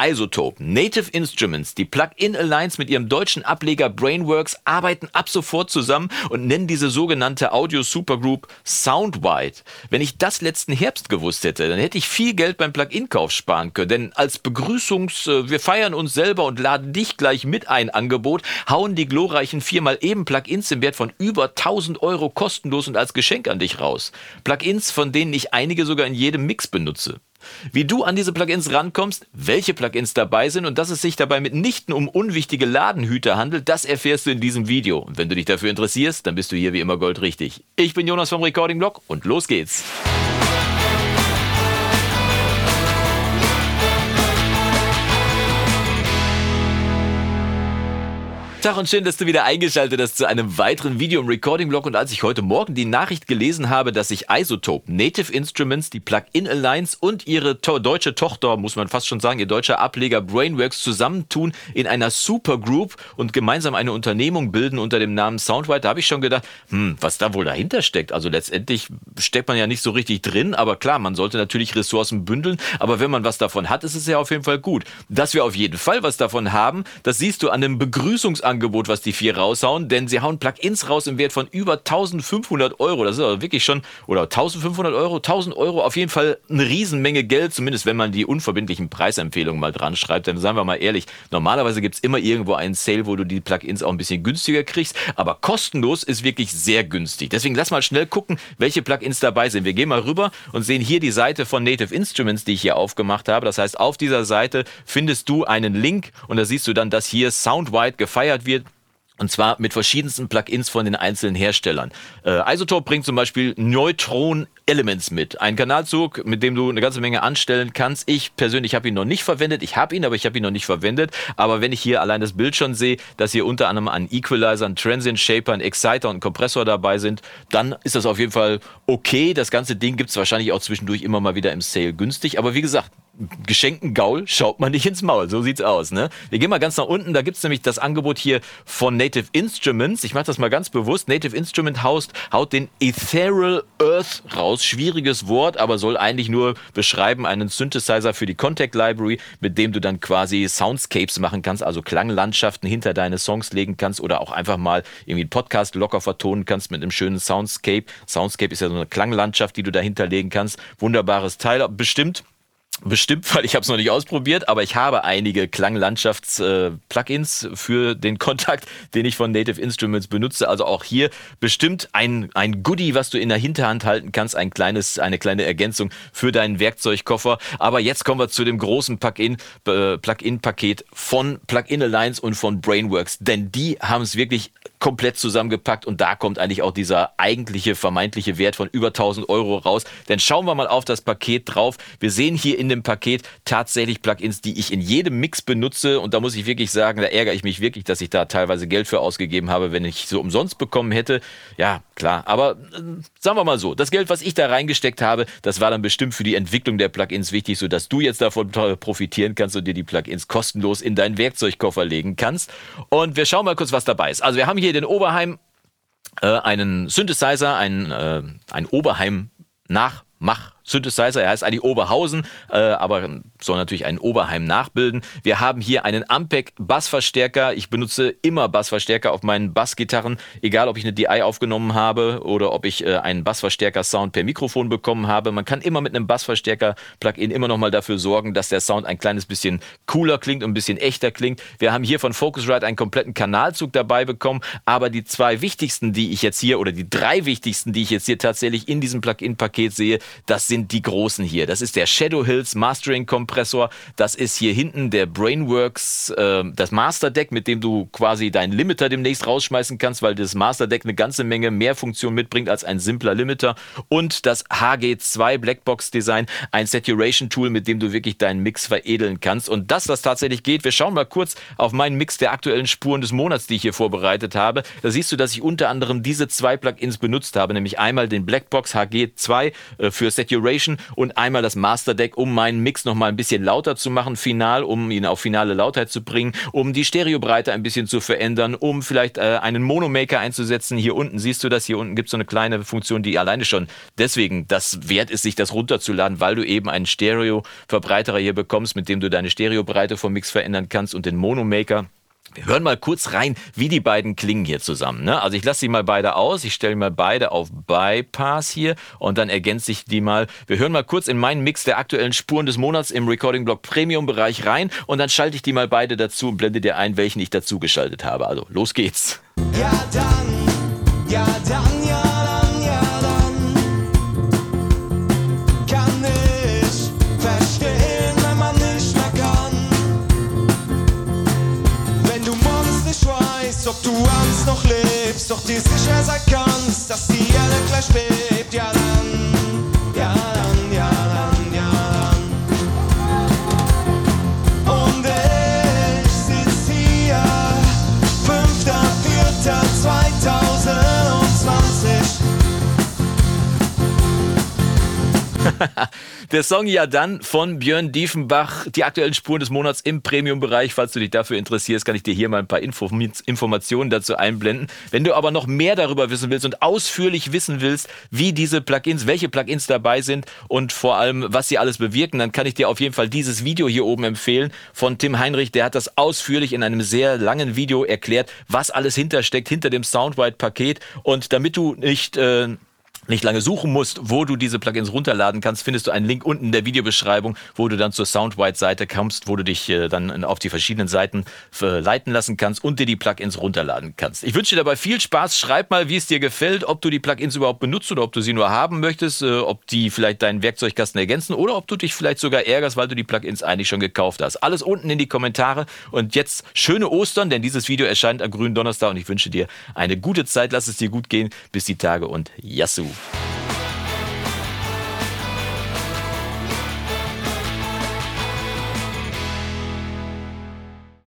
Isotope, Native Instruments, die Plug-in Alliance mit ihrem deutschen Ableger Brainworks arbeiten ab sofort zusammen und nennen diese sogenannte Audio Supergroup Soundwide. Wenn ich das letzten Herbst gewusst hätte, dann hätte ich viel Geld beim Plug-in-Kauf sparen können. Denn als Begrüßungs-, äh, wir feiern uns selber und laden dich gleich mit ein Angebot, hauen die glorreichen viermal eben Plugins im Wert von über 1000 Euro kostenlos und als Geschenk an dich raus. Plugins, von denen ich einige sogar in jedem Mix benutze. Wie du an diese Plugins rankommst, welche Plugins dabei sind und dass es sich dabei mitnichten um unwichtige Ladenhüter handelt, das erfährst du in diesem Video. Und wenn du dich dafür interessierst, dann bist du hier wie immer goldrichtig. Ich bin Jonas vom Recording Blog und los geht's. Tag und schön, dass du wieder eingeschaltet hast zu einem weiteren Video im Recording-Blog. Und als ich heute Morgen die Nachricht gelesen habe, dass sich Isotope, Native Instruments, die Plug-in Alliance und ihre to deutsche Tochter, muss man fast schon sagen, ihr deutscher Ableger Brainworks zusammentun in einer Supergroup und gemeinsam eine Unternehmung bilden unter dem Namen Soundwide, da habe ich schon gedacht, hm, was da wohl dahinter steckt. Also letztendlich steckt man ja nicht so richtig drin, aber klar, man sollte natürlich Ressourcen bündeln. Aber wenn man was davon hat, ist es ja auf jeden Fall gut. Dass wir auf jeden Fall was davon haben, das siehst du an dem Begrüßungs Angebot, was die vier raushauen, denn sie hauen Plugins raus im Wert von über 1500 Euro. Das ist aber wirklich schon, oder 1500 Euro, 1000 Euro, auf jeden Fall eine Riesenmenge Geld, zumindest wenn man die unverbindlichen Preisempfehlungen mal dran schreibt. Denn seien wir mal ehrlich, normalerweise gibt es immer irgendwo einen Sale, wo du die Plugins auch ein bisschen günstiger kriegst, aber kostenlos ist wirklich sehr günstig. Deswegen lass mal schnell gucken, welche Plugins dabei sind. Wir gehen mal rüber und sehen hier die Seite von Native Instruments, die ich hier aufgemacht habe. Das heißt, auf dieser Seite findest du einen Link und da siehst du dann, dass hier Soundwide gefeiert gefeiert wird. Und zwar mit verschiedensten Plugins von den einzelnen Herstellern. Äh, Isotope bringt zum Beispiel Neutron Elements mit. Ein Kanalzug, mit dem du eine ganze Menge anstellen kannst. Ich persönlich habe ihn noch nicht verwendet. Ich habe ihn, aber ich habe ihn noch nicht verwendet. Aber wenn ich hier allein das Bild schon sehe, dass hier unter anderem ein Equalizer, ein Transient Shaper, ein Exciter und Kompressor dabei sind, dann ist das auf jeden Fall okay. Das ganze Ding gibt es wahrscheinlich auch zwischendurch immer mal wieder im Sale günstig. Aber wie gesagt, geschenkten Gaul schaut man nicht ins Maul. So sieht's aus. Ne? Wir gehen mal ganz nach unten. Da gibt's nämlich das Angebot hier von Native Instruments. Ich mache das mal ganz bewusst. Native Instrument haust, haut den Ethereal Earth raus. Schwieriges Wort, aber soll eigentlich nur beschreiben einen Synthesizer für die Contact Library, mit dem du dann quasi Soundscapes machen kannst, also Klanglandschaften hinter deine Songs legen kannst oder auch einfach mal irgendwie einen Podcast locker vertonen kannst mit einem schönen Soundscape. Soundscape ist ja so eine Klanglandschaft, die du dahinter legen kannst. Wunderbares Teil. Bestimmt Bestimmt, weil ich habe es noch nicht ausprobiert, aber ich habe einige Klanglandschafts-Plugins äh, für den Kontakt, den ich von Native Instruments benutze. Also auch hier bestimmt ein, ein Goodie, was du in der Hinterhand halten kannst, ein kleines, eine kleine Ergänzung für deinen Werkzeugkoffer. Aber jetzt kommen wir zu dem großen äh, Plugin-Paket von Plugin Alliance und von Brainworks, denn die haben es wirklich komplett zusammengepackt und da kommt eigentlich auch dieser eigentliche vermeintliche Wert von über 1000 Euro raus. Denn schauen wir mal auf das Paket drauf. Wir sehen hier in dem Paket tatsächlich Plugins, die ich in jedem Mix benutze und da muss ich wirklich sagen, da ärgere ich mich wirklich, dass ich da teilweise Geld für ausgegeben habe, wenn ich so umsonst bekommen hätte. Ja, klar, aber äh, sagen wir mal so, das Geld, was ich da reingesteckt habe, das war dann bestimmt für die Entwicklung der Plugins wichtig, sodass du jetzt davon profitieren kannst und dir die Plugins kostenlos in deinen Werkzeugkoffer legen kannst. Und wir schauen mal kurz, was dabei ist. Also wir haben hier den Oberheim, äh, einen Synthesizer, einen, äh, ein Oberheim Nachmach Synthesizer. Er heißt eigentlich Oberhausen, äh, aber soll natürlich einen Oberheim nachbilden. Wir haben hier einen Ampeg Bassverstärker. Ich benutze immer Bassverstärker auf meinen Bassgitarren, egal ob ich eine DI aufgenommen habe oder ob ich äh, einen Bassverstärker-Sound per Mikrofon bekommen habe. Man kann immer mit einem Bassverstärker-Plugin immer noch mal dafür sorgen, dass der Sound ein kleines bisschen cooler klingt und ein bisschen echter klingt. Wir haben hier von Focusrite einen kompletten Kanalzug dabei bekommen, aber die zwei wichtigsten, die ich jetzt hier oder die drei wichtigsten, die ich jetzt hier tatsächlich in diesem Plugin-Paket sehe, das sind sind die großen hier. Das ist der Shadow Hills Mastering Kompressor. Das ist hier hinten der Brainworks, äh, das Master Deck, mit dem du quasi deinen Limiter demnächst rausschmeißen kannst, weil das Master Deck eine ganze Menge mehr Funktion mitbringt als ein simpler Limiter. Und das HG2 Blackbox Design, ein Saturation Tool, mit dem du wirklich deinen Mix veredeln kannst. Und das tatsächlich geht, wir schauen mal kurz auf meinen Mix der aktuellen Spuren des Monats, die ich hier vorbereitet habe. Da siehst du, dass ich unter anderem diese zwei Plugins benutzt habe, nämlich einmal den Blackbox HG2 äh, für Saturation Saturation und einmal das Master Deck, um meinen Mix nochmal ein bisschen lauter zu machen, final, um ihn auf finale Lautheit zu bringen, um die Stereobreite ein bisschen zu verändern, um vielleicht äh, einen Monomaker einzusetzen. Hier unten siehst du das, hier unten gibt es so eine kleine Funktion, die alleine schon deswegen das wert ist, sich das runterzuladen, weil du eben einen Stereo-Verbreiterer hier bekommst, mit dem du deine Stereobreite vom Mix verändern kannst und den Monomaker. Wir hören mal kurz rein, wie die beiden klingen hier zusammen. Ne? Also ich lasse sie mal beide aus, ich stelle mal beide auf Bypass hier und dann ergänze ich die mal. Wir hören mal kurz in meinen Mix der aktuellen Spuren des Monats im Recording Block Premium Bereich rein und dann schalte ich die mal beide dazu und blende dir ein, welchen ich dazu geschaltet habe. Also los geht's. Ja dann, ja dann, ja. lèvres, sortez ces chaises à. Der Song ja dann von Björn Diefenbach, die aktuellen Spuren des Monats im Premium-Bereich. Falls du dich dafür interessierst, kann ich dir hier mal ein paar Info Informationen dazu einblenden. Wenn du aber noch mehr darüber wissen willst und ausführlich wissen willst, wie diese Plugins, welche Plugins dabei sind und vor allem, was sie alles bewirken, dann kann ich dir auf jeden Fall dieses Video hier oben empfehlen von Tim Heinrich. Der hat das ausführlich in einem sehr langen Video erklärt, was alles hintersteckt, hinter dem Soundwide-Paket. Und damit du nicht äh, nicht lange suchen musst, wo du diese Plugins runterladen kannst, findest du einen Link unten in der Videobeschreibung, wo du dann zur Soundwide-Seite kommst, wo du dich äh, dann auf die verschiedenen Seiten äh, leiten lassen kannst und dir die Plugins runterladen kannst. Ich wünsche dir dabei viel Spaß. Schreib mal, wie es dir gefällt, ob du die Plugins überhaupt benutzt oder ob du sie nur haben möchtest, äh, ob die vielleicht deinen Werkzeugkasten ergänzen oder ob du dich vielleicht sogar ärgerst, weil du die Plugins eigentlich schon gekauft hast. Alles unten in die Kommentare und jetzt schöne Ostern, denn dieses Video erscheint am grünen Donnerstag und ich wünsche dir eine gute Zeit. Lass es dir gut gehen. Bis die Tage und Yassou.